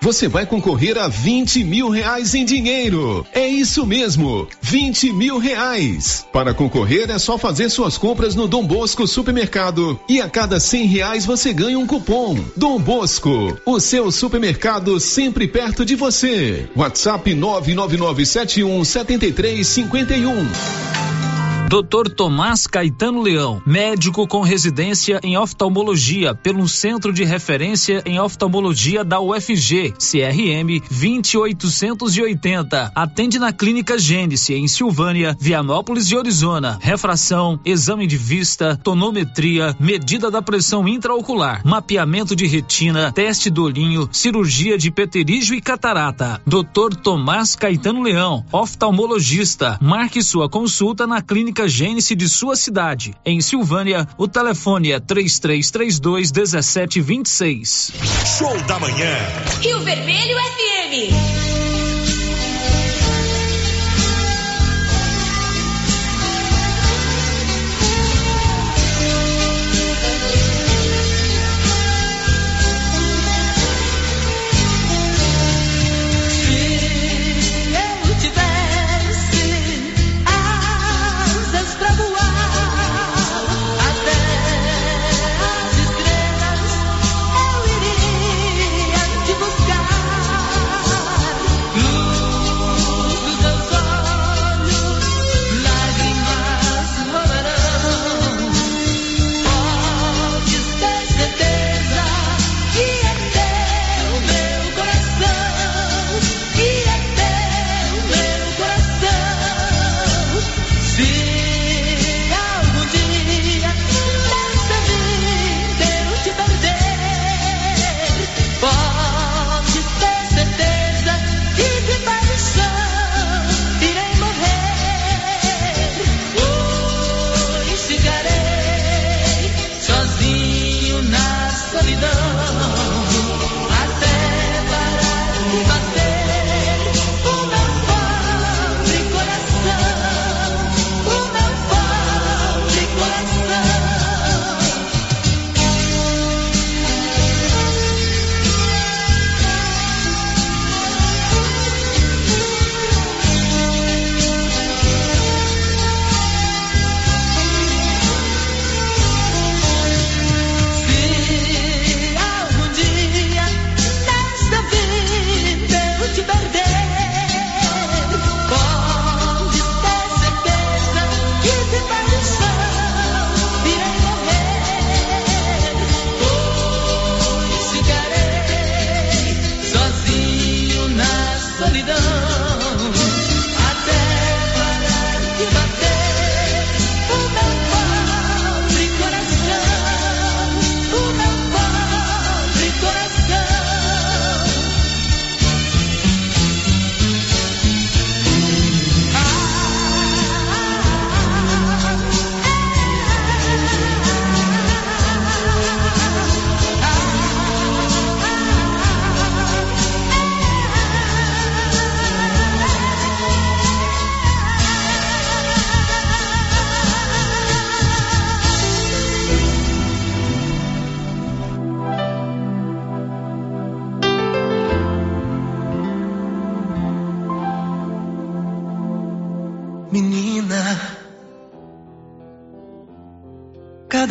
Você vai concorrer a 20 mil reais em dinheiro. É isso mesmo, 20 mil reais. Para concorrer é só fazer suas compras no Dom Bosco Supermercado e a cada 100 reais você ganha um cupom. Dom Bosco, o seu supermercado sempre perto de você. WhatsApp 99971 7351. Dr. Tomás Caetano Leão, médico com residência em oftalmologia pelo Centro de Referência em Oftalmologia da UFG, CRM 20880. Atende na Clínica Gênese em Silvânia, Vianópolis de Arizona. Refração, exame de vista, tonometria, medida da pressão intraocular, mapeamento de retina, teste do olhinho, cirurgia de peterígio e catarata. Dr. Tomás Caetano Leão, oftalmologista. Marque sua consulta na Clínica Clínica Gênese de sua cidade. Em Silvânia, o telefone é 3332 1726. Show da manhã. Rio Vermelho FM.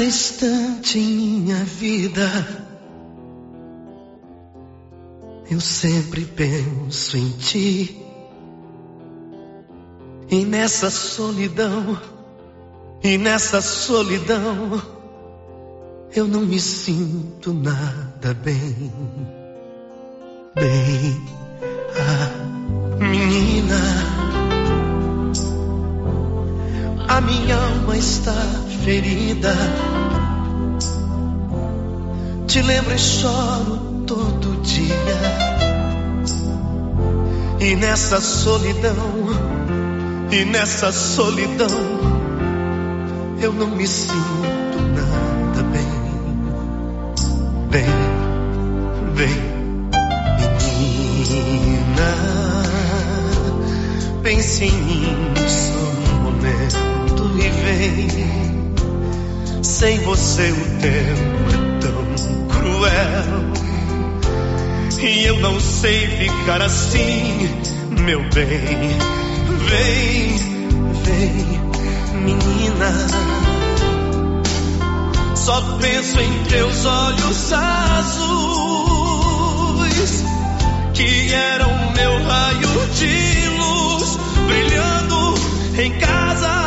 Instante em minha vida, eu sempre penso em ti. E nessa solidão, e nessa solidão, eu não me sinto nada bem. Bem, ah, menina, a minha alma está ferida te lembro e choro todo dia. E nessa solidão, e nessa solidão, eu não me sinto nada bem. Bem, bem, menina, pense em mim só momento e vem. Sem você o tempo é tão cruel. E eu não sei ficar assim, meu bem. Vem, vem, menina. Só penso em teus olhos azuis, que eram meu raio de luz, brilhando em casa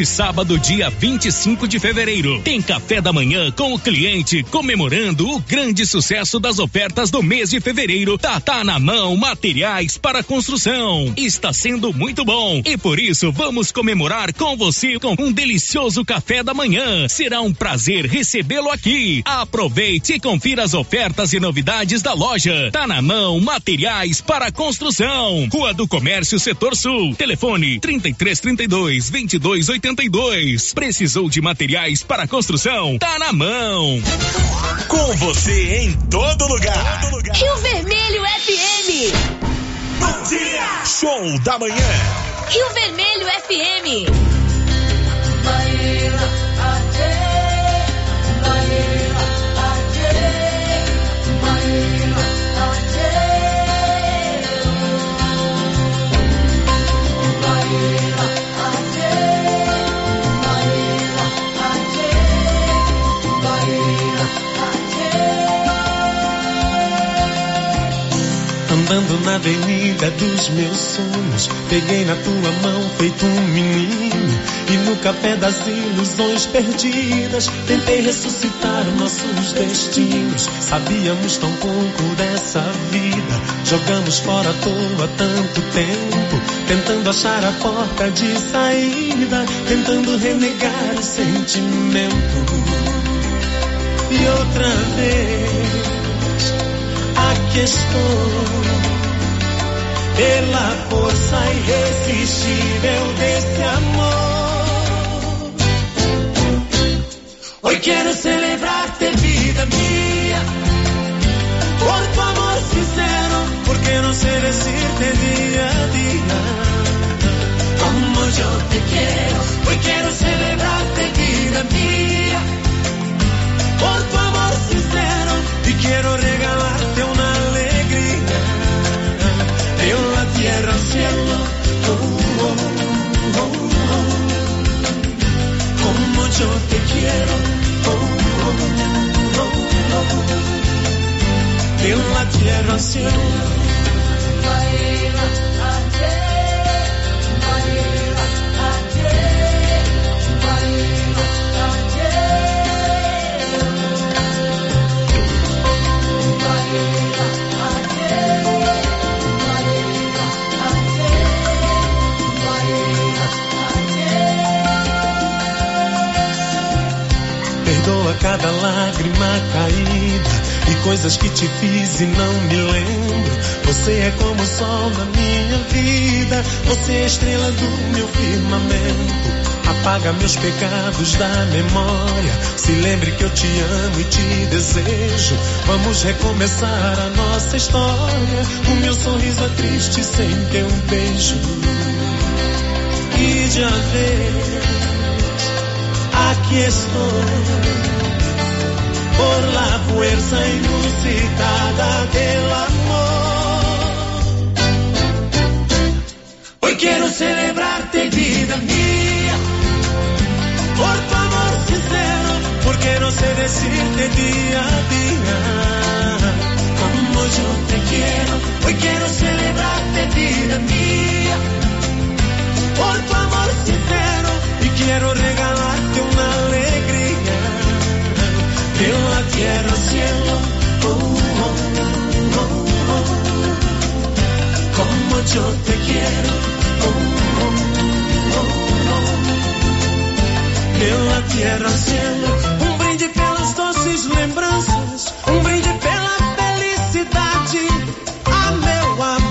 neste sábado, dia 25 de fevereiro, tem café da manhã com o cliente comemorando o grande sucesso das ofertas do mês de fevereiro. Tá, tá na mão materiais para construção. Está sendo muito bom e por isso vamos comemorar com você com um delicioso café da manhã. Será um prazer recebê-lo aqui. Aproveite e confira as ofertas e novidades da loja. Tá na mão materiais para construção. Rua do Comércio, Setor Sul. Telefone 3332 22 82. Precisou de materiais para construção? Tá na mão. Com você em todo lugar. Todo lugar. Rio Vermelho FM. Bom dia. Show da manhã. Rio Vermelho FM. Andando na avenida dos meus sonhos, peguei na tua mão feito um menino. E no café das ilusões perdidas, tentei ressuscitar nossos destinos. Sabíamos tão pouco dessa vida, jogamos fora à toa tanto tempo, tentando achar a porta de saída, tentando renegar o sentimento. E outra vez, aqui estou pela força irresistível desse amor. Hoy quero celebrarte, vida mía, por tu amor sincero, porque no sé decirte día a día como yo te quiero. Hoy quiero celebrarte, vida mía, por tu amor sincero, y quiero regalarte una cielo. Oh, oh, oh, Como yo te quiero. De la tierra al cielo. cada lágrima caída e coisas que te fiz e não me lembro. Você é como o sol na minha vida, você é a estrela do meu firmamento. Apaga meus pecados da memória. Se lembre que eu te amo e te desejo. Vamos recomeçar a nossa história. O meu sorriso é triste sem ter um beijo. E de vez, aqui estou por la fuerza inusitada del amor. Hoy quiero celebrarte, vida mía, por tu amor sincero, porque no sé decirte día a día como yo te quiero. Hoy quiero celebrarte, vida mía, por tu amor sincero, y quiero regalar Yo la quiero cielo, oh, oh, oh, oh. como eu te quero, oh, oh, oh, oh. Yo la quiero cielo, um brinde pelas doces lembranças, um brinde pela felicidade, a meu amor.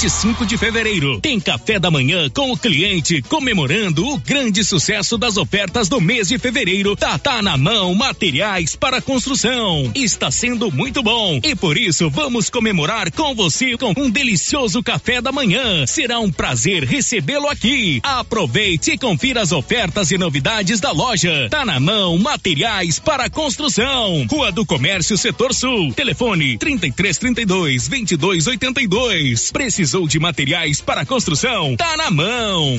25 de fevereiro, tem café da manhã com o cliente comemorando o grande sucesso das ofertas do mês de fevereiro. Tá, tá na mão materiais para construção. Está sendo muito bom e por isso vamos comemorar com você com um delicioso café da manhã. Será um prazer recebê-lo aqui. Aproveite e confira as ofertas e novidades da loja. Tá na mão materiais para construção. Rua do Comércio, Setor Sul. Telefone 3332 2282. Precisou de materiais para construção? Tá na mão.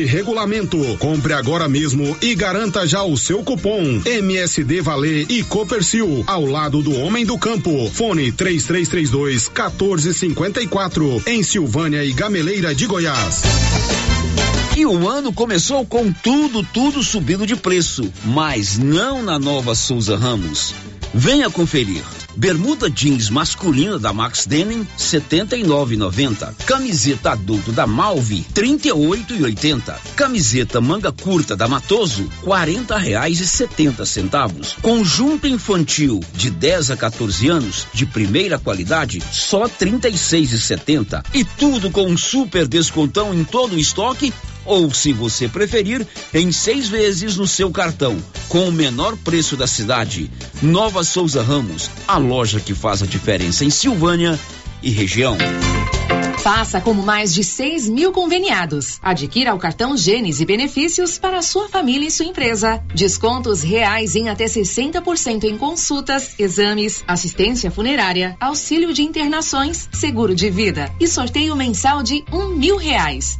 regulamento. Compre agora mesmo e garanta já o seu cupom MSD Valer e Copercil ao lado do Homem do Campo. Fone 3332 1454 em Silvânia e Gameleira de Goiás. E o ano começou com tudo, tudo subindo de preço, mas não na nova Souza Ramos. Venha conferir. Bermuda jeans masculina da Max Denim 79,90. Camiseta adulto da Malve 38,80. Camiseta manga curta da Matoso R$ reais e setenta centavos. Conjunto infantil de 10 a 14 anos de primeira qualidade só R$ 36,70. E tudo com um super descontão em todo o estoque ou, se você preferir, em seis vezes no seu cartão, com o menor preço da cidade. Nova Souza Ramos, a loja que faz a diferença em Silvânia e região. Faça como mais de 6 mil conveniados. Adquira o cartão Gênesis e benefícios para sua família e sua empresa. Descontos reais em até 60% em consultas, exames, assistência funerária, auxílio de internações, seguro de vida e sorteio mensal de um mil reais.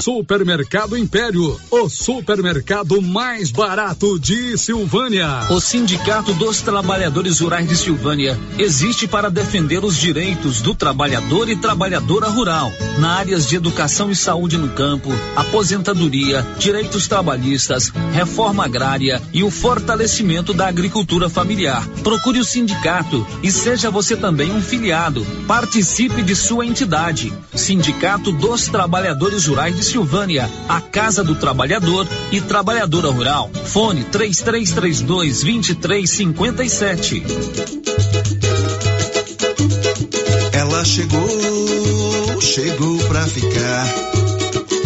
Supermercado Império, o supermercado mais barato de Silvânia. O Sindicato dos Trabalhadores Rurais de Silvânia existe para defender os direitos do trabalhador e trabalhadora rural, na áreas de educação e saúde no campo, aposentadoria, direitos trabalhistas, reforma agrária e o fortalecimento da agricultura familiar. Procure o sindicato e seja você também um filiado. Participe de sua entidade. Sindicato dos Trabalhadores Rurais de Silvânia, a Casa do Trabalhador e Trabalhadora Rural. Fone 3332 2357. Ela chegou, chegou pra ficar.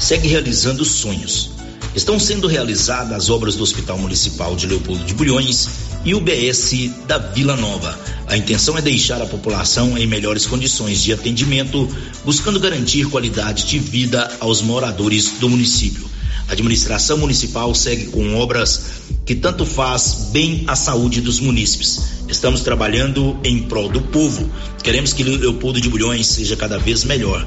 segue realizando sonhos. Estão sendo realizadas as obras do Hospital Municipal de Leopoldo de Bulhões e o BS da Vila Nova. A intenção é deixar a população em melhores condições de atendimento, buscando garantir qualidade de vida aos moradores do município. A administração municipal segue com obras que tanto faz bem à saúde dos munícipes. Estamos trabalhando em prol do povo. Queremos que Leopoldo de Bulhões seja cada vez melhor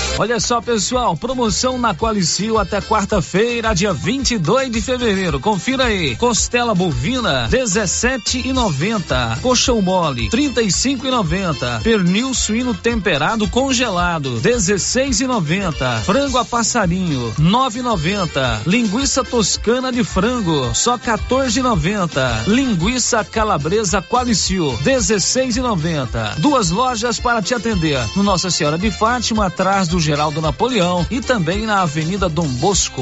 Olha só, pessoal, promoção na Qualicil até quarta-feira, dia 22 de fevereiro. Confira aí. Costela bovina 17,90. Coxão mole 35,90. Pernil suíno temperado congelado 16,90. Frango a passarinho 9,90. Linguiça toscana de frango só 14,90. Linguiça calabresa Qualicil 16,90. Duas lojas para te atender. No Nossa Senhora de Fátima, atrás do Geraldo Napoleão e também na Avenida Dom Bosco.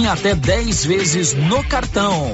até 10 vezes no cartão.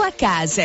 sua casa.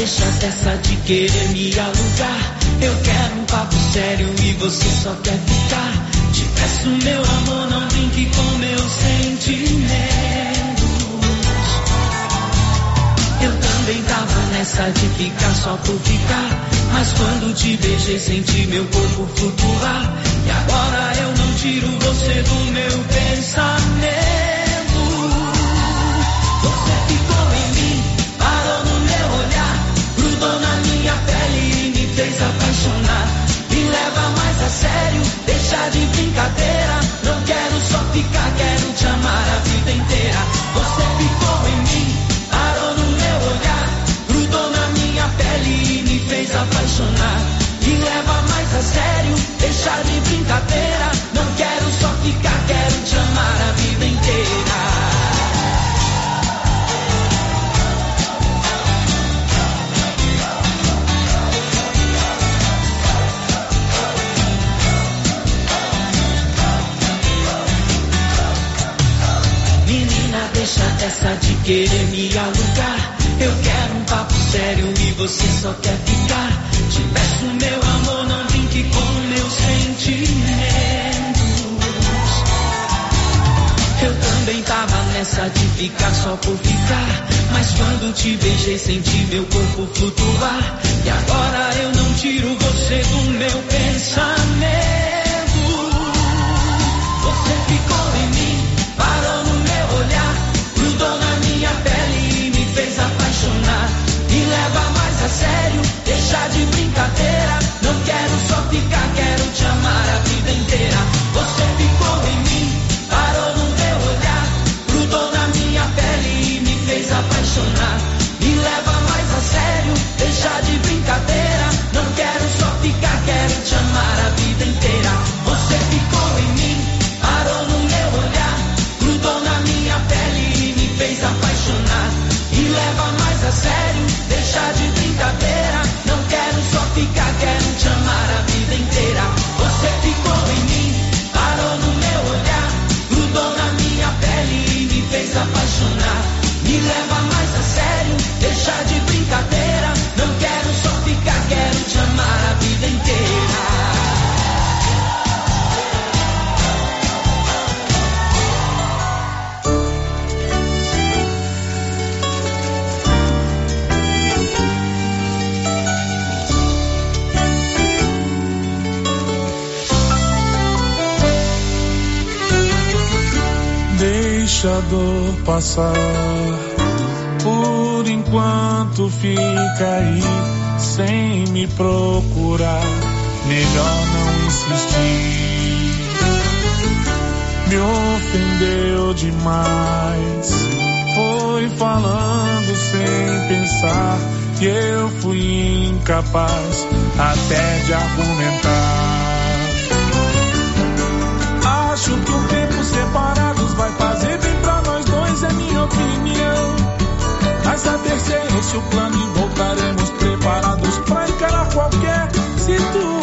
Deixa dessa de querer me alugar. Eu quero um papo sério e você só quer ficar. Te peço, meu amor, não brinque com meus sentimentos. Eu também tava nessa de ficar só por ficar. Mas quando te beijei, senti meu corpo flutuar. E agora eu não tiro você do meu pensamento. Sério, deixa de brincadeira. Não quero só ficar, quero te amar a vida inteira. Você ficou em mim, parou no meu olhar, grudou na minha pele e me fez apaixonar. Me leva mais a sério, deixa de brincadeira. Não quero só ficar, quero te amar a vida deixa essa de querer me alugar. Eu quero um papo sério e você só quer ficar. Te peço, meu amor, não brinque com meus sentimentos. Eu também tava nessa de ficar só por ficar. Mas quando te beijei, senti meu corpo flutuar. E agora eu não tiro você do meu pensamento. sério, Não quero só ficar, quero te amar a vida inteira. Apaixonar. Me leva dor passar. Por enquanto fica aí sem me procurar. Melhor não insistir. Me ofendeu demais. Foi falando sem pensar que eu fui incapaz até de argumentar. Mas saber se é esse o plano e voltaremos preparados pra encarar qualquer situação.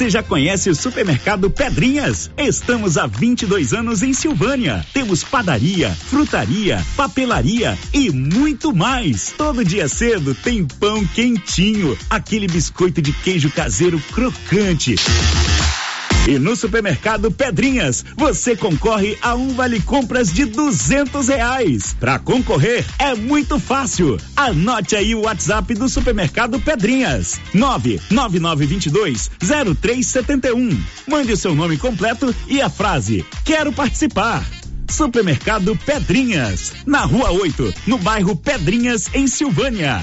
Você já conhece o Supermercado Pedrinhas? Estamos há 22 anos em Silvânia. Temos padaria, frutaria, papelaria e muito mais. Todo dia cedo tem pão quentinho, aquele biscoito de queijo caseiro crocante. E no supermercado Pedrinhas, você concorre a um vale compras de duzentos reais. Para concorrer é muito fácil. Anote aí o WhatsApp do supermercado Pedrinhas: nove nove nove vinte dois zero três setenta e um. Mande o seu nome completo e a frase Quero participar. Supermercado Pedrinhas, na Rua 8, no bairro Pedrinhas, em Silvânia.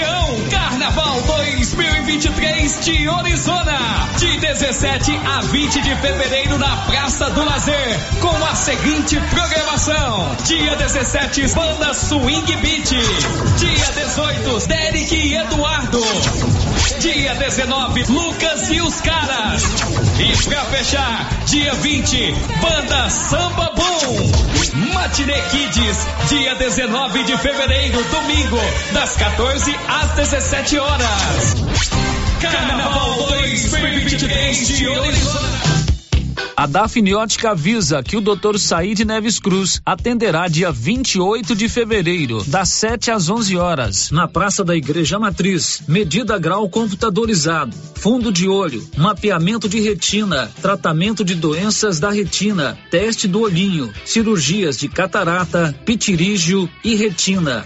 Carnaval 2023 de Orizona. De 17 a 20 de fevereiro na Praça do Lazer. Com a seguinte programação: Dia 17, Banda Swing Beat. Dia 18, Derek e Eduardo. Dia 19, Lucas e os Caras. E pra fechar, dia 20, Banda Samba Boom. Matinê Kids, dia 19 de fevereiro, domingo, das 14 às 17 horas. Carnaval 2023 de Orizona. A Dafniótica avisa que o Dr. Said Neves Cruz atenderá dia 28 de fevereiro, das 7 às 11 horas, na Praça da Igreja Matriz. Medida grau computadorizado, fundo de olho, mapeamento de retina, tratamento de doenças da retina, teste do olhinho, cirurgias de catarata, pitirígio e retina.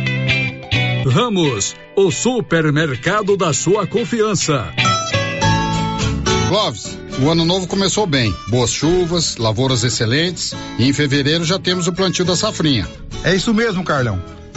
Ramos, o supermercado da sua confiança. Clóvis, o ano novo começou bem. Boas chuvas, lavouras excelentes e em fevereiro já temos o plantio da safrinha. É isso mesmo, Carlão.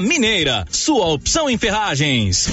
Mineira, sua opção em ferragens.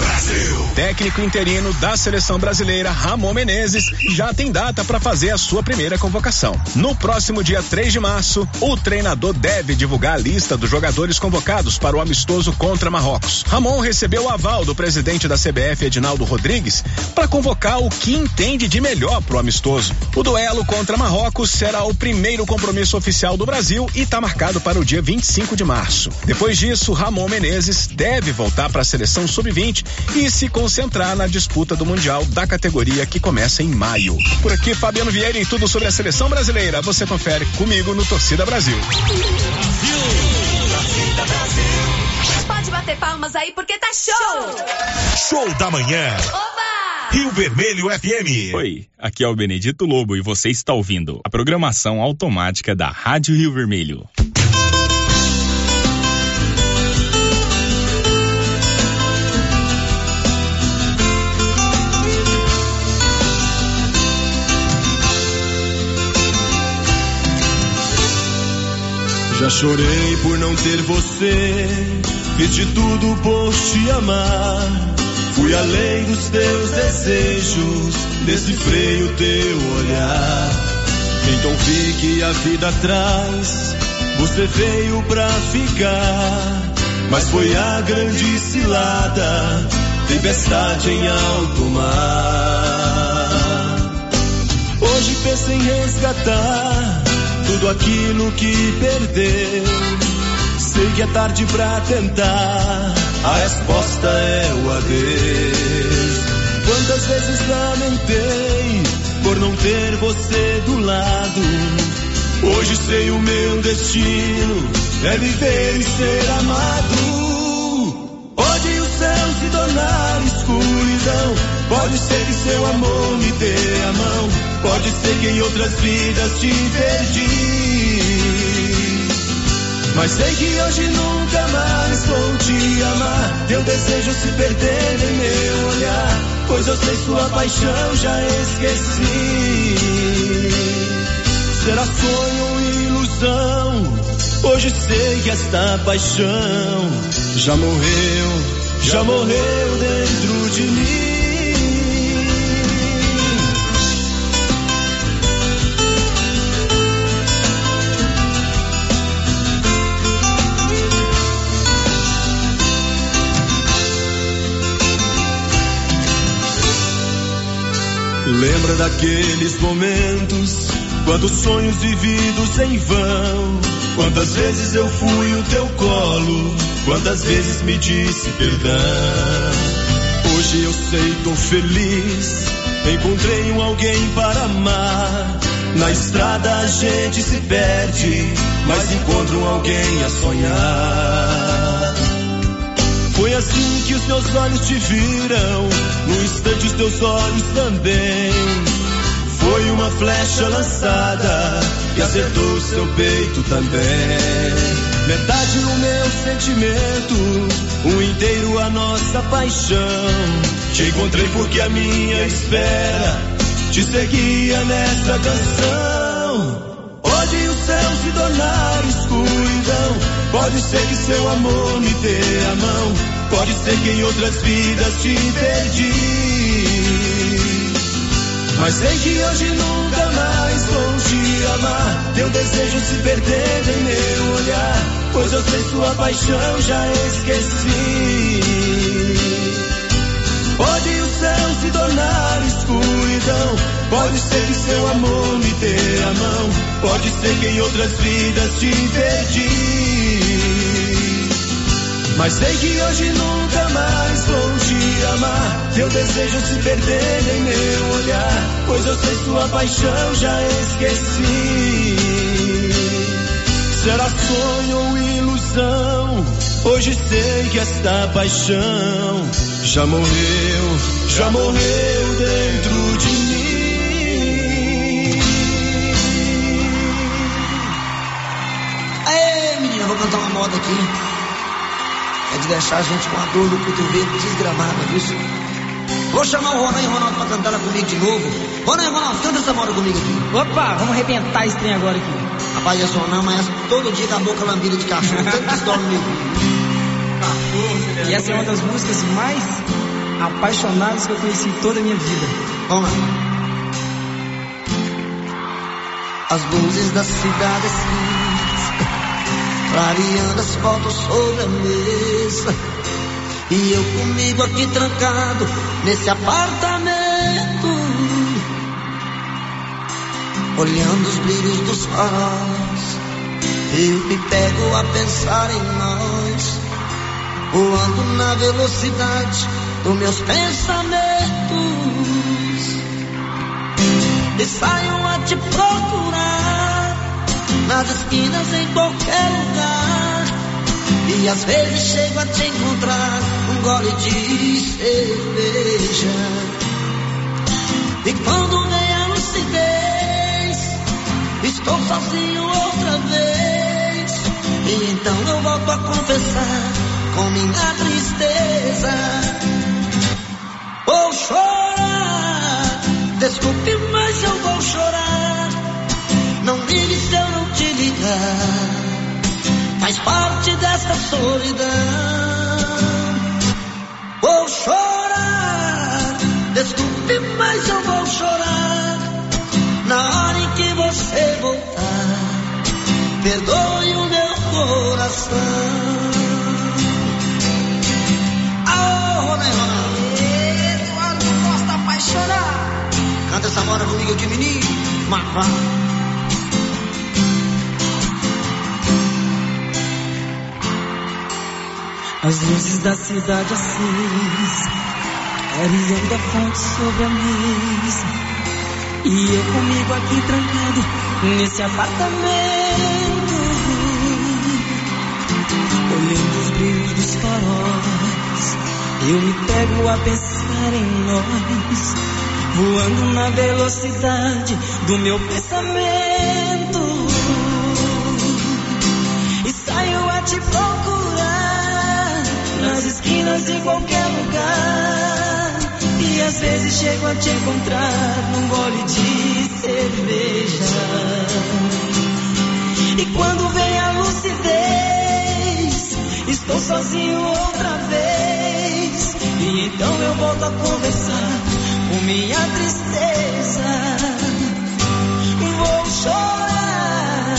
Brasil. Técnico interino da seleção brasileira, Ramon Menezes, já tem data para fazer a sua primeira convocação. No próximo dia 3 de março, o treinador deve divulgar a lista dos jogadores convocados para o amistoso contra Marrocos. Ramon recebeu o aval do presidente da CBF, Edinaldo Rodrigues, para convocar o que entende de melhor para o amistoso. O duelo contra Marrocos será o primeiro compromisso oficial do Brasil e está marcado para o dia 25 de março. Depois disso, Ramon Menezes deve voltar para a seleção sub-20 e se concentrar na disputa do Mundial da categoria que começa em maio. Por aqui, Fabiano Vieira e tudo sobre a seleção brasileira. Você confere comigo no Torcida Brasil. Pode bater palmas aí porque tá show! Show da manhã. Oba! Rio Vermelho FM. Oi, aqui é o Benedito Lobo e você está ouvindo a programação automática da Rádio Rio Vermelho. Já chorei por não ter você, fiz de tudo por te amar. Fui além dos teus desejos, decifrei o teu olhar. Então vi que a vida traz, você veio pra ficar. Mas foi a grande cilada, tempestade em alto mar. Hoje penso em resgatar tudo aquilo que perdeu. Sei que é tarde pra tentar, a resposta é o adeus. Quantas vezes lamentei por não ter você do lado. Hoje sei o meu destino é viver e ser amado. Pode o céu se tornar escuridão, pode ser que seu amor me dê a mão, pode ser que em outras vidas te perdi. Mas sei que hoje nunca mais vou te amar. Teu desejo se perder em meu olhar. Pois eu sei sua paixão, já esqueci. Será sonho ou ilusão? Hoje sei que esta paixão já morreu, já morreu dentro de mim. Lembra daqueles momentos, quantos sonhos vividos em vão. Quantas vezes eu fui o teu colo, quantas vezes me disse perdão. Hoje eu sei, tô feliz, encontrei um alguém para amar. Na estrada a gente se perde, mas encontra um alguém a sonhar. Assim que os meus olhos te viram, no instante os teus olhos também. Foi uma flecha lançada que acertou o seu peito também. Metade o meu sentimento, o inteiro a nossa paixão. Te encontrei porque a minha espera te seguia nessa canção. Pode o céu se tornar escuridão. Pode ser que seu amor me dê a mão. Pode ser que em outras vidas te perdi. Mas sei que hoje nunca mais vou te amar. Teu desejo se perder em meu olhar. Pois eu sei sua paixão, já esqueci. Pode o céu se tornar escuridão. Pode ser que seu amor me dê a mão. Pode ser que em outras vidas te perdi. Mas sei que hoje nunca mais vou te amar. Teu desejo se perder em meu olhar. Pois eu sei sua paixão, já esqueci. Será sonho ou ilusão? Hoje sei que esta paixão já morreu, já morreu dentro de mim. Aê, menina, vou cantar uma moda aqui. É de deixar a gente com a dor no cotovelo desgramada, viu? Vou chamar o Ronan e o Ronaldo pra cantar lá comigo de novo. Ronan e Ronaldo, canta essa moda comigo aqui. Opa, vamos arrebentar esse trem agora aqui. Rapaz, eu sou não, mas todo dia com a boca lambida de cachorro, tanto que estoura no meu E essa é uma das músicas mais apaixonados que eu conheci toda a minha vida. Vamos lá. As luzes da cidade cinza, clareando as fotos sobre a mesa. E eu comigo aqui trancado nesse apartamento, olhando os brilhos dos faróis. Eu me pego a pensar em nós, voando na velocidade dos meus pensamentos. E saio a te procurar nas esquinas em qualquer lugar. E às vezes chego a te encontrar um gole de cerveja. E quando vem a lucidez, estou sozinho outra vez. E então eu volto a confessar com minha tristeza. Vou chorar, desculpe, mas eu vou chorar. Não ligue se eu não te ligar. Faz parte desta solidão. Vou chorar, desculpe, mas eu vou chorar. Na hora em que você voltar, perdoe o meu coração. Eduardo Costa apaixonar. canta essa moda comigo aqui, menino. Marvá. As luzes da cidade acesa, clareando a fonte sobre a mesa. E eu comigo aqui trancado nesse apartamento, olhando os brilhos dos faróis. Eu me pego a pensar em nós, voando na velocidade do meu pensamento. E saio a te procurar nas esquinas de qualquer lugar. E às vezes chego a te encontrar num gole de cerveja. E quando vem a lucidez, estou sozinho outra vez. E então eu volto a conversar com minha tristeza. Vou chorar,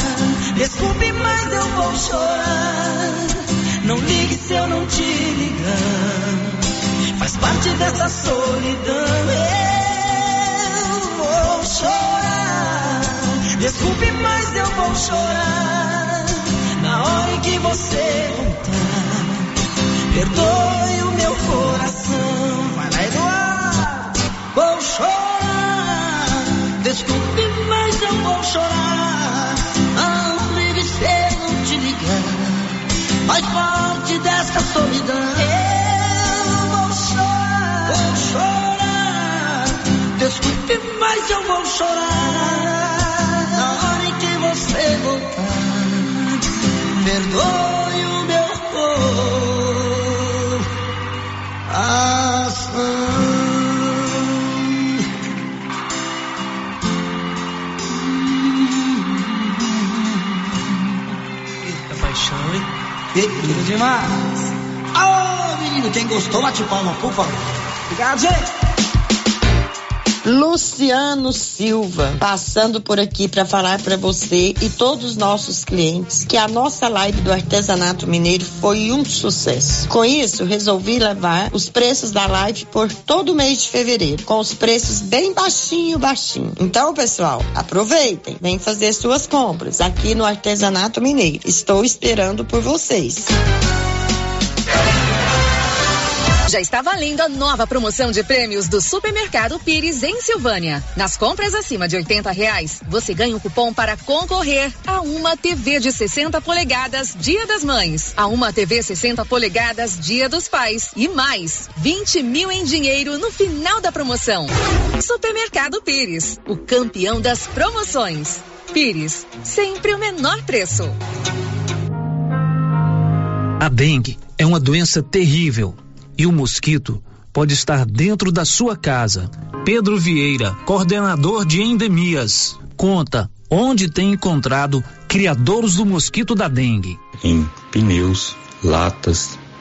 desculpe, mas eu vou chorar. Não se eu não te ligar. Faz parte dessa solidão. Eu vou chorar. Desculpe, mas eu vou chorar. Na hora em que você voltar, perdoe o meu coração. Vai lá, Eduardo. Vou chorar, desculpe, mas eu vou chorar. Ligue se eu não te ligar. Faz parte desta solidão. Eu vou chorar. Vou chorar, desculpe, mas eu vou chorar. Na hora em que você voltar, perdoe o meu coração. Tudo demais. Ô, menino, quem gostou, bate palma, por favor. Obrigado, gente. Luciano Silva, passando por aqui para falar para você e todos os nossos clientes que a nossa live do artesanato mineiro foi um sucesso. Com isso, resolvi levar os preços da live por todo o mês de fevereiro, com os preços bem baixinho, baixinho. Então, pessoal, aproveitem, vem fazer suas compras aqui no artesanato mineiro. Estou esperando por vocês. Já está valendo a nova promoção de prêmios do Supermercado Pires em Silvânia. Nas compras acima de 80 reais, você ganha um cupom para concorrer a uma TV de 60 polegadas Dia das Mães, a uma TV 60 polegadas Dia dos Pais e mais 20 mil em dinheiro no final da promoção. Supermercado Pires, o campeão das promoções. Pires, sempre o menor preço. A dengue é uma doença terrível e o mosquito pode estar dentro da sua casa. Pedro Vieira, coordenador de endemias, conta onde tem encontrado criadores do mosquito da dengue. em pneus, latas,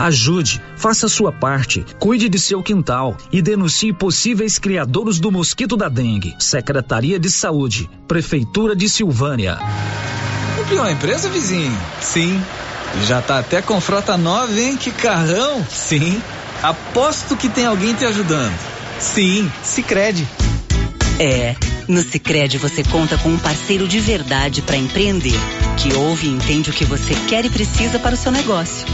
Ajude, faça sua parte, cuide de seu quintal e denuncie possíveis criadores do mosquito da dengue. Secretaria de Saúde, Prefeitura de Silvânia. Ampliou a empresa, vizinho? Sim. Já tá até com frota nova, hein? Que carrão! Sim. Aposto que tem alguém te ajudando. Sim, Sicredi. É, no Sicredi você conta com um parceiro de verdade para empreender, que ouve e entende o que você quer e precisa para o seu negócio.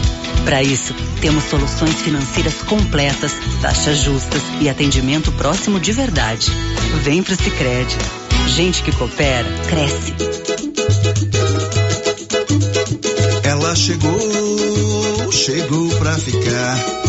Para isso, temos soluções financeiras completas, taxas justas e atendimento próximo de verdade. Vem pro Sicredi. Gente que coopera cresce. Ela chegou, chegou pra ficar.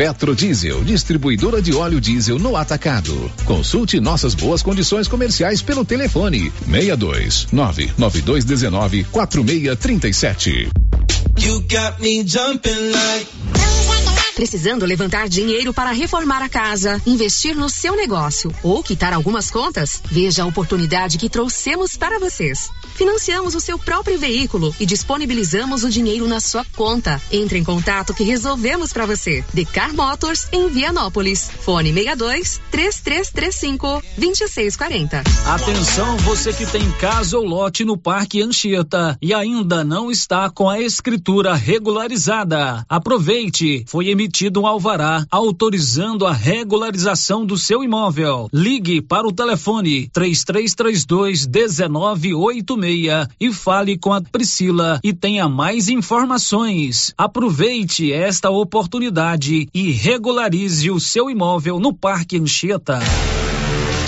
Petrodiesel, distribuidora de óleo diesel no atacado. Consulte nossas boas condições comerciais pelo telefone 62 99219 4637. You got me jumping like Precisando levantar dinheiro para reformar a casa, investir no seu negócio ou quitar algumas contas? Veja a oportunidade que trouxemos para vocês. Financiamos o seu próprio veículo e disponibilizamos o dinheiro na sua conta. Entre em contato que resolvemos para você. Decar Motors em Vianópolis. Fone 62 3335 2640. Atenção, você que tem casa ou lote no Parque Anchieta e ainda não está com a escritura regularizada. Aproveite, foi emitido um alvará autorizando a regularização do seu imóvel. Ligue para o telefone 3332 1986 e fale com a Priscila e tenha mais informações. Aproveite esta oportunidade e regularize o seu imóvel no Parque Anchieta.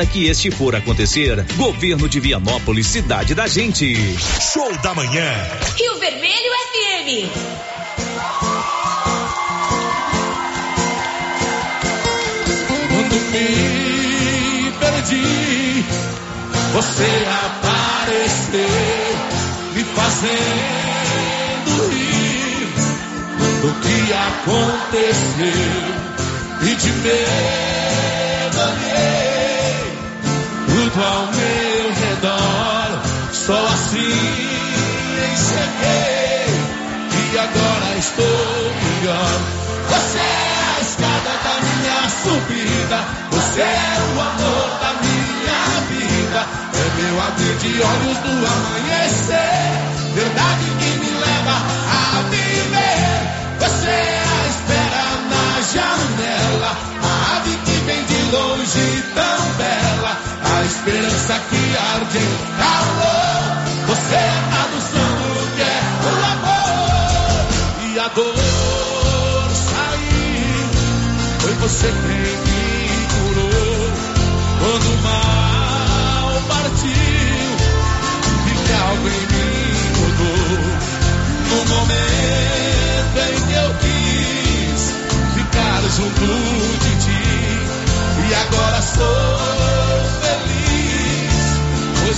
que este for acontecer. Governo de Vianópolis, cidade da gente. Show da manhã. Rio Vermelho FM. Quando me perdi, você apareceu, me fazendo rir do que aconteceu e de medo tudo ao meu redor, só assim enxerguei e agora estou melhor. Você é a escada da minha subida, você é o amor da minha vida, é meu abrir de olhos do amanhecer, verdade que me leva a viver. Você é a espera na janela, a ave que vem de longe tão bela, esperança que arde em calor. Você é a tradução do que é o amor e a dor saiu. Foi você quem me curou quando o mal partiu. Vi que algo em mim mudou no momento em que eu quis ficar junto de ti. E agora sou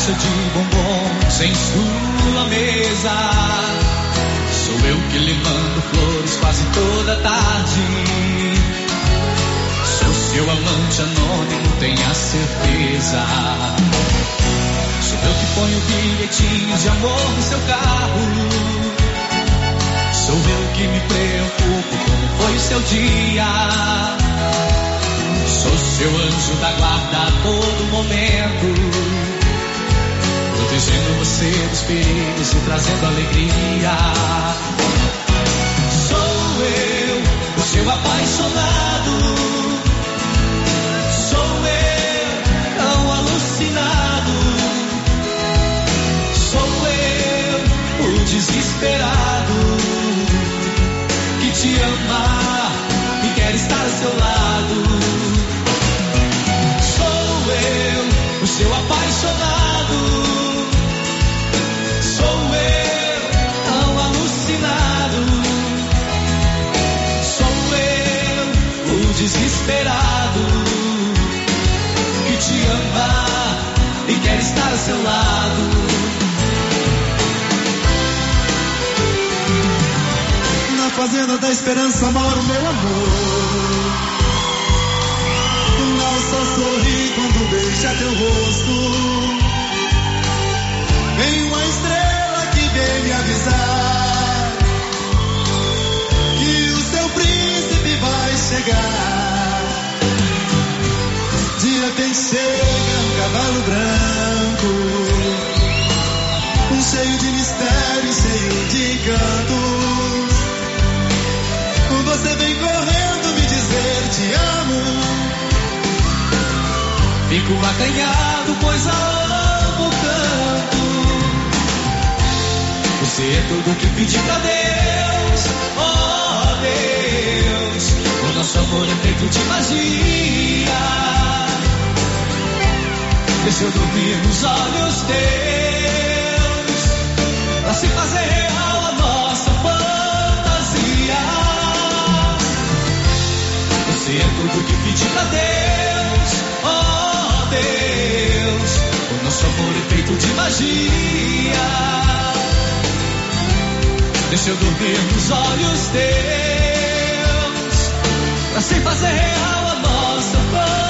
caixa de bombons em sua mesa. Sou eu que lhe mando flores quase toda tarde. Sou seu amante anônimo, tenha certeza. Sou eu que ponho bilhetinhos de amor no seu carro. Sou eu que me preocupo como foi seu dia. Sou seu anjo da guarda a todo momento. Protegendo você dos perigos e trazendo alegria. Sou eu, o seu apaixonado. Sou eu, tão alucinado. Sou eu, o desesperado que te ama e quer estar ao seu lado. Sou eu, o seu apaixonado. Seu lado. Na fazenda da esperança mora o meu amor. Mal só sorri quando beija teu rosto. Vem uma estrela que vem me avisar que o seu príncipe vai chegar. De repente chega um cavalo branco, um cheio de mistério, cheio de encantos. Você vem correndo me dizer te amo. Fico acanhado, pois amo o canto. Você é tudo que pedi pra Deus, oh Deus. O nosso amor é feito de magia. Deixa eu dormir nos olhos teus, pra se fazer real a nossa fantasia. Você é tudo que pedi pra Deus, oh Deus. O nosso amor é feito de magia. Deixa eu dormir nos olhos teus, pra se fazer real a nossa fantasia.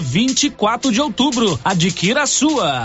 24 de outubro. Adquira a sua.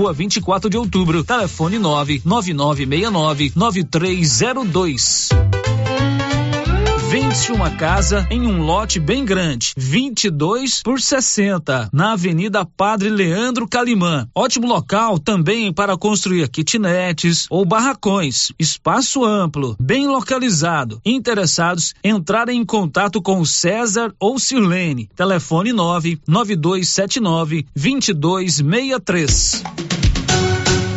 Rua 24 de Outubro. Telefone 99969 9302. Vende-se uma casa em um lote bem grande, 22 por 60, na Avenida Padre Leandro Calimã. Ótimo local também para construir kitnetes ou barracões. Espaço amplo, bem localizado. Interessados, entrarem em contato com César ou Sirlene. Telefone 99279 2263.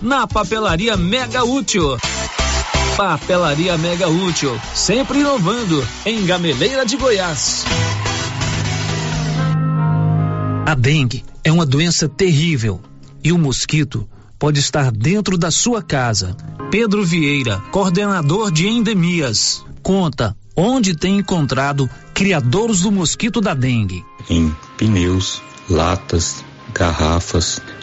na Papelaria Mega Útil. Papelaria Mega Útil, sempre inovando em Gameleira de Goiás. A dengue é uma doença terrível e o mosquito pode estar dentro da sua casa. Pedro Vieira, coordenador de endemias, conta onde tem encontrado criadores do mosquito da dengue. Em pneus, latas, garrafas,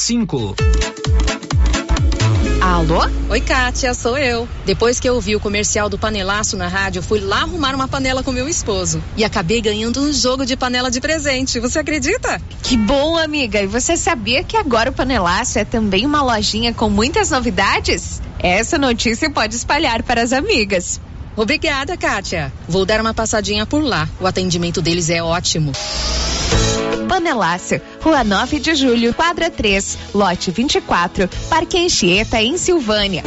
cinco. Alô? Oi, Kátia, sou eu. Depois que eu vi o comercial do panelaço na rádio, fui lá arrumar uma panela com meu esposo. E acabei ganhando um jogo de panela de presente. Você acredita? Que bom, amiga. E você sabia que agora o panelaço é também uma lojinha com muitas novidades? Essa notícia pode espalhar para as amigas. Obrigada, Kátia. Vou dar uma passadinha por lá. O atendimento deles é ótimo. Panelácio, Rua 9 de Julho, quadra 3, lote 24, Parque Anchieta, em Silvânia.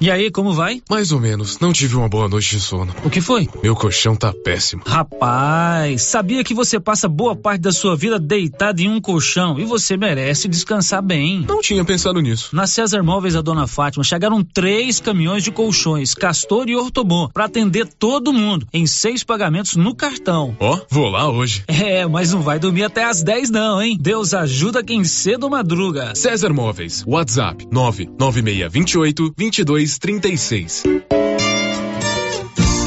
E aí, como vai? Mais ou menos. Não tive uma boa noite de sono. O que foi? Meu colchão tá péssimo. Rapaz, sabia que você passa boa parte da sua vida deitado em um colchão e você merece descansar bem. Não tinha pensado nisso. Na César Móveis da Dona Fátima chegaram três caminhões de colchões, Castor e Ortobon, para atender todo mundo em seis pagamentos no cartão. Ó, oh, vou lá hoje. É, mas não vai dormir até às 10 não, hein? Deus ajuda quem cedo madruga. César Móveis, WhatsApp 99628 2236.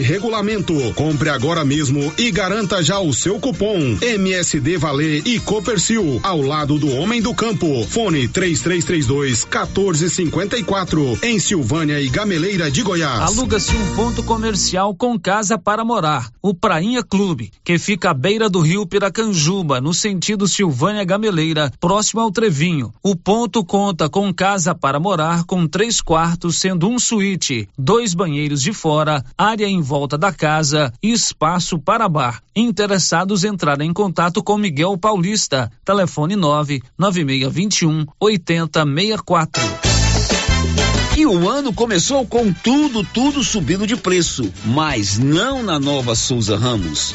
regulamento. Compre agora mesmo e garanta já o seu cupom MSD Valer e Copercil ao lado do Homem do Campo. Fone 3332 1454 em Silvânia e Gameleira de Goiás. Aluga-se um ponto comercial com casa para morar, o Prainha Clube, que fica à beira do rio Piracanjuba, no sentido Silvânia Gameleira, próximo ao Trevinho. O ponto conta com casa para morar com três quartos, sendo um suíte, dois banheiros de fora, área em volta da casa e espaço para bar. Interessados entrarem em contato com Miguel Paulista. Telefone 9 9621 8064. E o ano começou com tudo, tudo subindo de preço, mas não na nova Souza Ramos.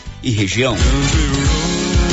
e região.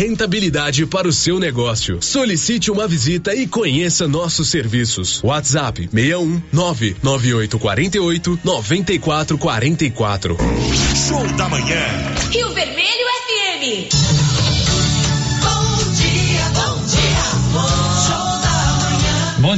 rentabilidade para o seu negócio. Solicite uma visita e conheça nossos serviços. WhatsApp 61 99848 9444. Show da manhã. Rio Vermelho FM.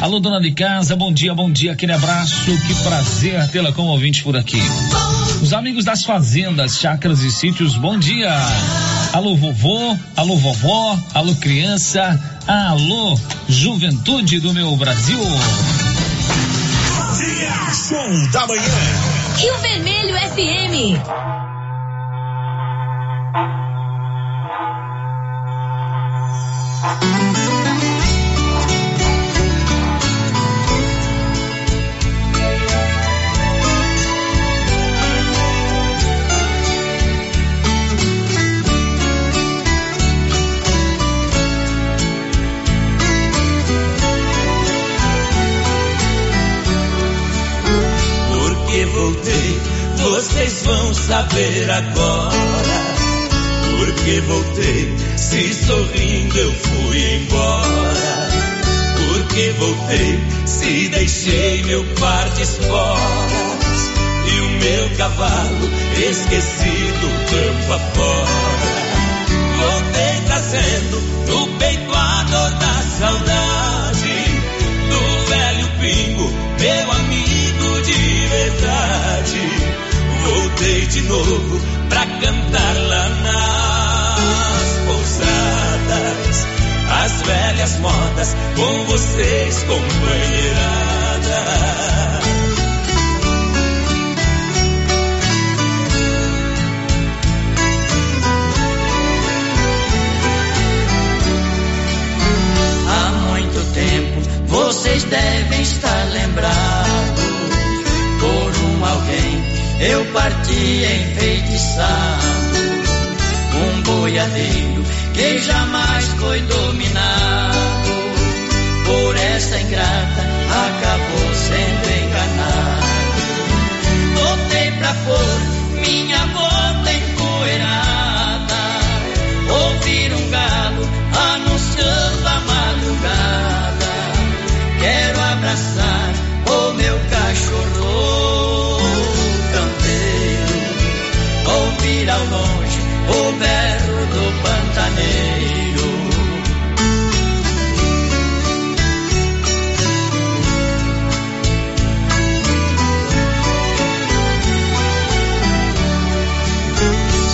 Alô, dona de casa, bom dia, bom dia, aquele abraço, que prazer tê-la como ouvinte por aqui. Os amigos das fazendas, chácaras e sítios, bom dia. Alô, vovô, alô, vovó, alô, criança, alô, juventude do meu Brasil. Bom dia, show da manhã. Rio Vermelho FM. Agora. Porque voltei, se sorrindo eu fui embora. Porque voltei, se deixei meu par de esporas e o meu cavalo esquecido campo afora. Voltei trazendo no peito a dor da saudade novo pra cantar lá nas pousadas as velhas modas com vocês, companheirada. Há muito tempo vocês devem estar lembrados por um alguém. Eu parti enfeitiçado, um boiadeiro que jamais foi dominado por essa ingrata, acabou sendo enganado. Voltei pra pôr minha bota empoeirada, ouvir um galo anunciando a madrugada. Quero abraçar o meu cachorro ouvir ao longe o berro do pantaneiro.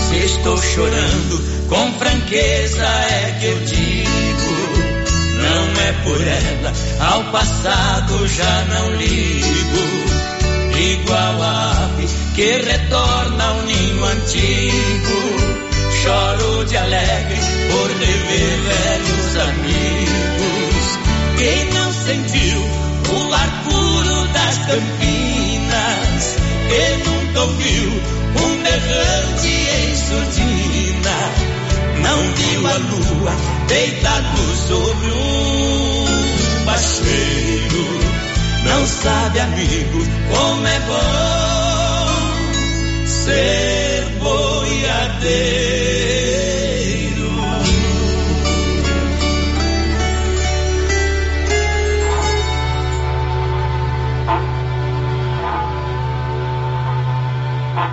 Se estou chorando, com franqueza é que eu digo. Não é por ela, ao passado já não ligo. Igual a ave que retorna antigo. Choro de alegre por rever velhos amigos. Quem não sentiu o ar puro das campinas? Quem nunca ouviu um berrante em surdina? Não viu a lua deitado sobre um bacheiro. Não sabe, amigo, como é bom ser boiadeiro.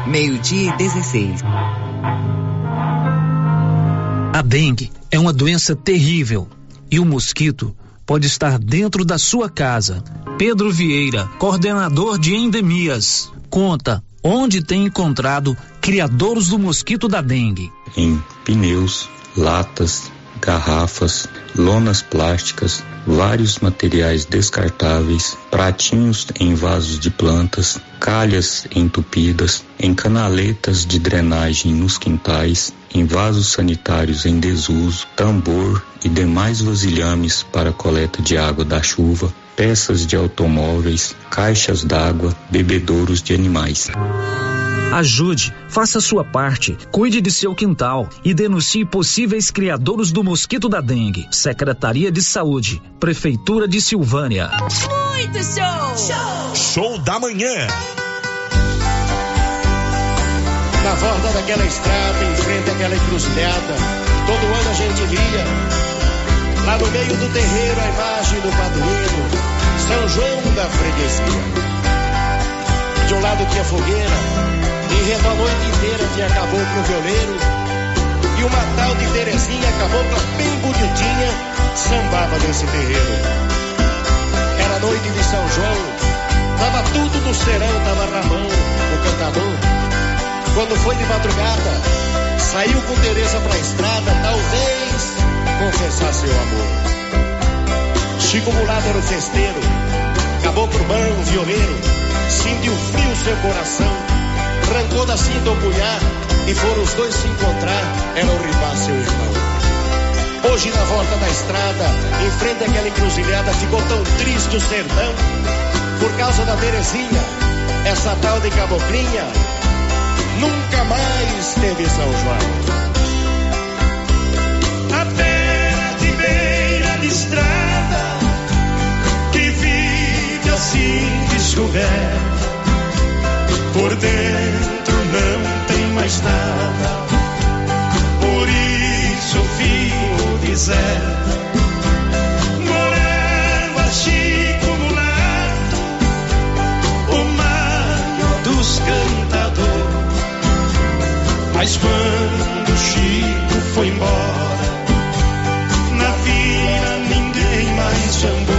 Meio-dia e 16. A dengue é uma doença terrível e o mosquito pode estar dentro da sua casa. Pedro Vieira, coordenador de endemias, conta onde tem encontrado criadouros do mosquito da dengue. Em pneus, latas, garrafas, lonas plásticas, vários materiais descartáveis, pratinhos em vasos de plantas, calhas entupidas, em canaletas de drenagem nos quintais, em vasos sanitários em desuso, tambor e demais vasilhames para coleta de água da chuva, peças de automóveis, caixas d'água, bebedouros de animais. Ajude, faça sua parte, cuide de seu quintal e denuncie possíveis criadouros do mosquito da dengue. Secretaria de Saúde, Prefeitura de Silvânia. Muito show! Show! Show da manhã. Na volta daquela estrada, em frente àquela encruzilhada, todo ano a gente via, lá no meio do terreiro, a imagem do padroeiro, São João da freguesia. De um lado tinha fogueira, e reto a noite inteira tinha caboclo violeiro, e uma tal de Terezinha, cabocla bem bonitinha, sambava nesse terreiro. Era noite de São João, tava tudo no serão, tava Ramão, o cantador. Quando foi de madrugada, saiu com Tereza pra estrada, talvez confessar seu amor. Chico Mulado era o festeiro, caboclo mão, violeiro, sentiu frio seu coração, arrancou da cinta o punhar e foram os dois se encontrar, era o rival seu irmão. Hoje na volta da estrada, em frente àquela encruzilhada, ficou tão triste o sertão, por causa da Terezinha, essa tal de caboclinha, nunca mais teve São João. Por dentro não tem mais nada, por isso vivo deserta. Morava Chico Mulato, o maior dos cantadores. Mas quando Chico foi embora, na vila ninguém mais andou.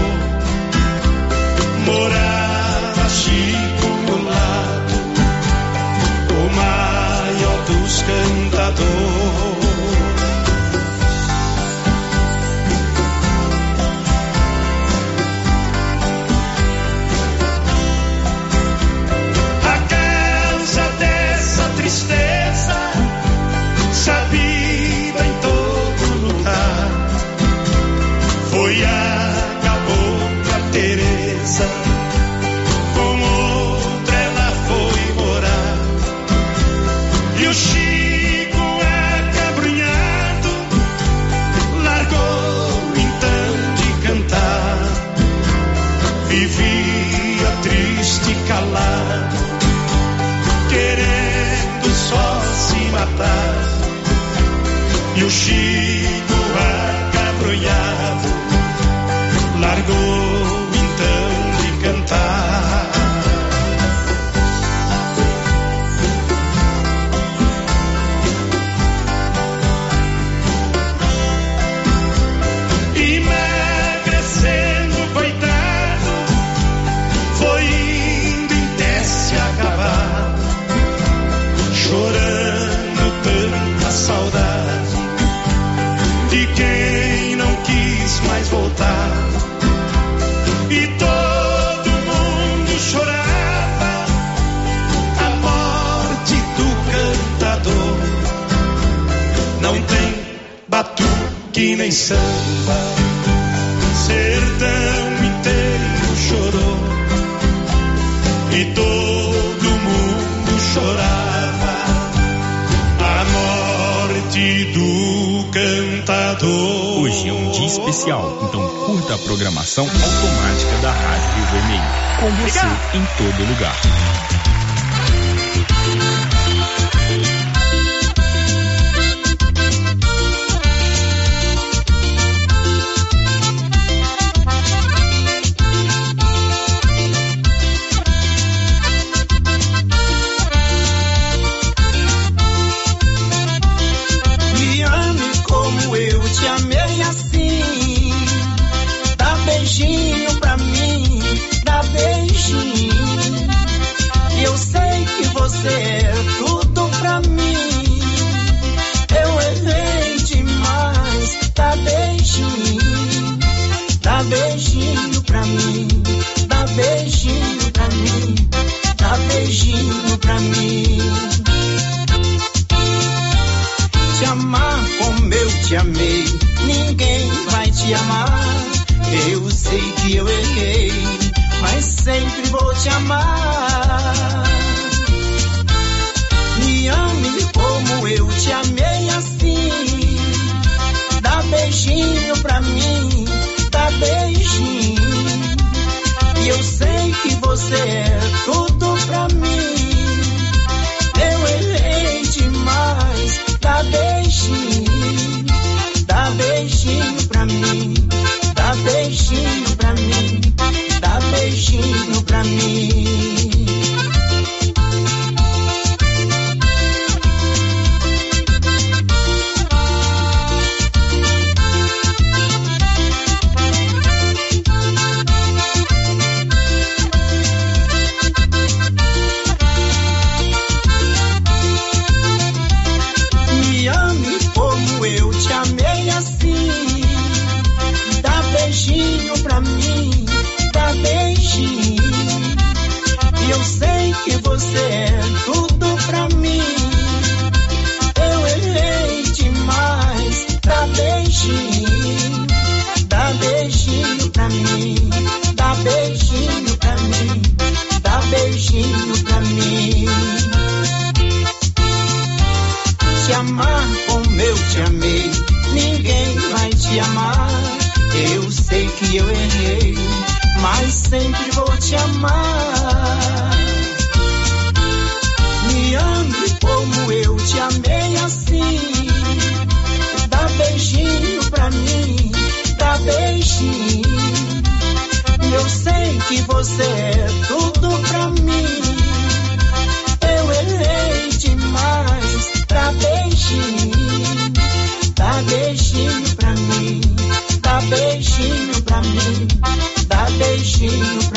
Samba, sertão inteiro chorou. E todo mundo chorava a morte do cantador. O especial. Então curta a programação automática da Rádio Rio Vermelho. Com você em todo lugar. Dá beijinho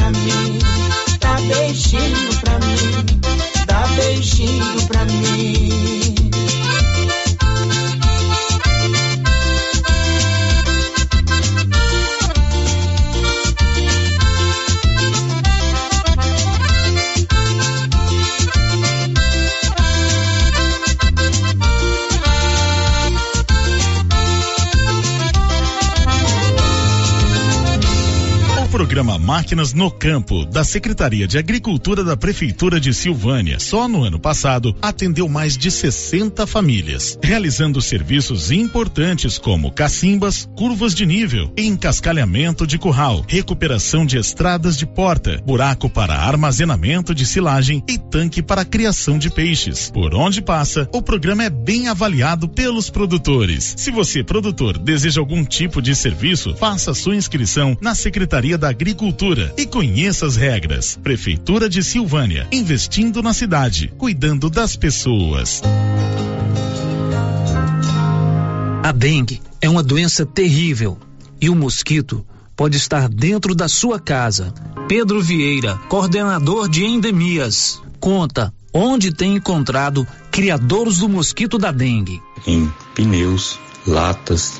Máquinas no Campo, da Secretaria de Agricultura da Prefeitura de Silvânia, só no ano passado atendeu mais de 60 famílias, realizando serviços importantes como cacimbas, curvas de nível, encascalhamento de curral, recuperação de estradas de porta, buraco para armazenamento de silagem e tanque para criação de peixes. Por onde passa, o programa é bem avaliado pelos produtores. Se você, produtor, deseja algum tipo de serviço, faça sua inscrição na Secretaria da Agricultura e conheça as regras. Prefeitura de Silvânia, investindo na cidade, cuidando das pessoas. A dengue é uma doença terrível e o mosquito pode estar dentro da sua casa. Pedro Vieira, coordenador de endemias, conta onde tem encontrado criadouros do mosquito da dengue. em pneus, latas,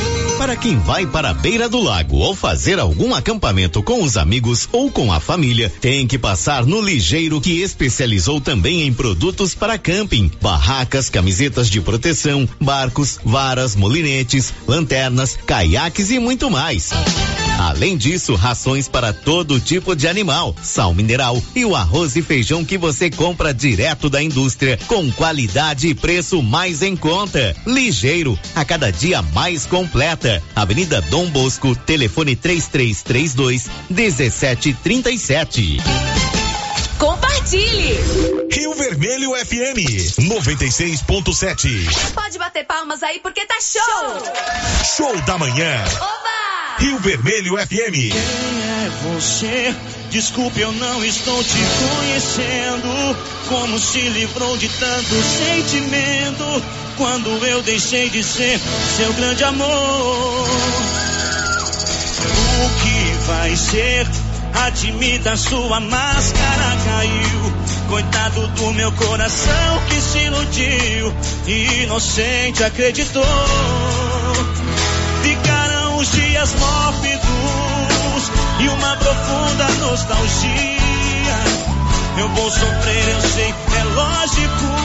Para quem vai para a beira do lago ou fazer algum acampamento com os amigos ou com a família, tem que passar no Ligeiro que especializou também em produtos para camping, barracas, camisetas de proteção, barcos, varas, molinetes, lanternas, caiaques e muito mais. Além disso, rações para todo tipo de animal, sal mineral e o arroz e feijão que você compra direto da indústria, com qualidade e preço mais em conta. Ligeiro, a cada dia mais completa. Avenida Dom Bosco, telefone 3332 1737. Compartilhe! Rio Vermelho FM 96.7. Pode bater palmas aí porque tá show! Show da manhã. Oba! Rio Vermelho FM. Quem é você? Desculpe, eu não estou te conhecendo. Como se livrou de tanto sentimento quando eu deixei de ser seu grande amor. O que vai ser? Admita, sua máscara caiu. Coitado do meu coração que se iludiu. Inocente acreditou. Ficarão os dias mórbidos e uma profunda nostalgia. Eu vou sofrer, eu sei, é lógico.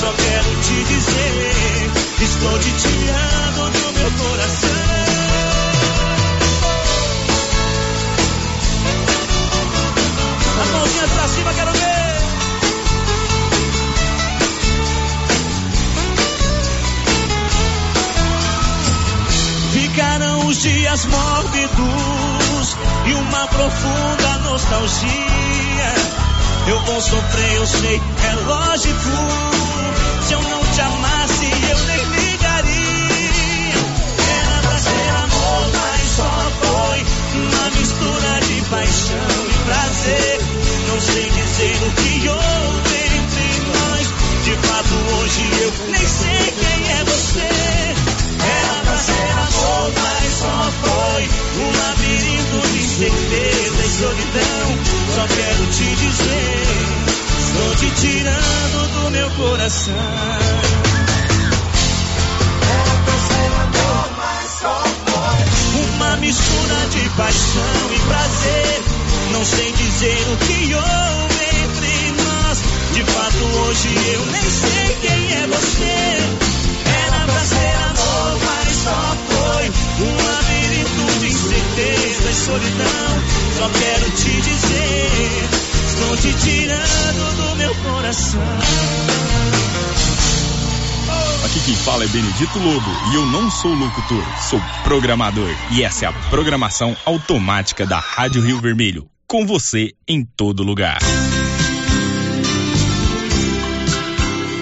Só quero te dizer, estou te tirando do meu coração. As mãozinhas pra cima, quero ver. Ficarão os dias mórbidos e uma profunda nostalgia. Eu vou sofrer, eu sei, é lógico. Se eu não te amasse, eu nem ligaria. Era pra ser amor, mas só foi uma mistura de paixão e prazer. O que houve entre nós. De fato, hoje eu nem sei quem é você. Era pra ser amor, mas só foi um labirinto de incerteza e solidão. Só quero te dizer, estou te tirando do meu coração. Era pra ser amor, mas só foi uma mistura de paixão e prazer. Não sei dizer o que houve. De fato, hoje eu nem sei quem é você. Era pra ser amor, mas só foi um labirinto de e solidão. Só quero te dizer, estou te tirando do meu coração. Aqui quem fala é Benedito Lobo e eu não sou locutor, sou programador. E essa é a programação automática da Rádio Rio Vermelho, com você em todo lugar.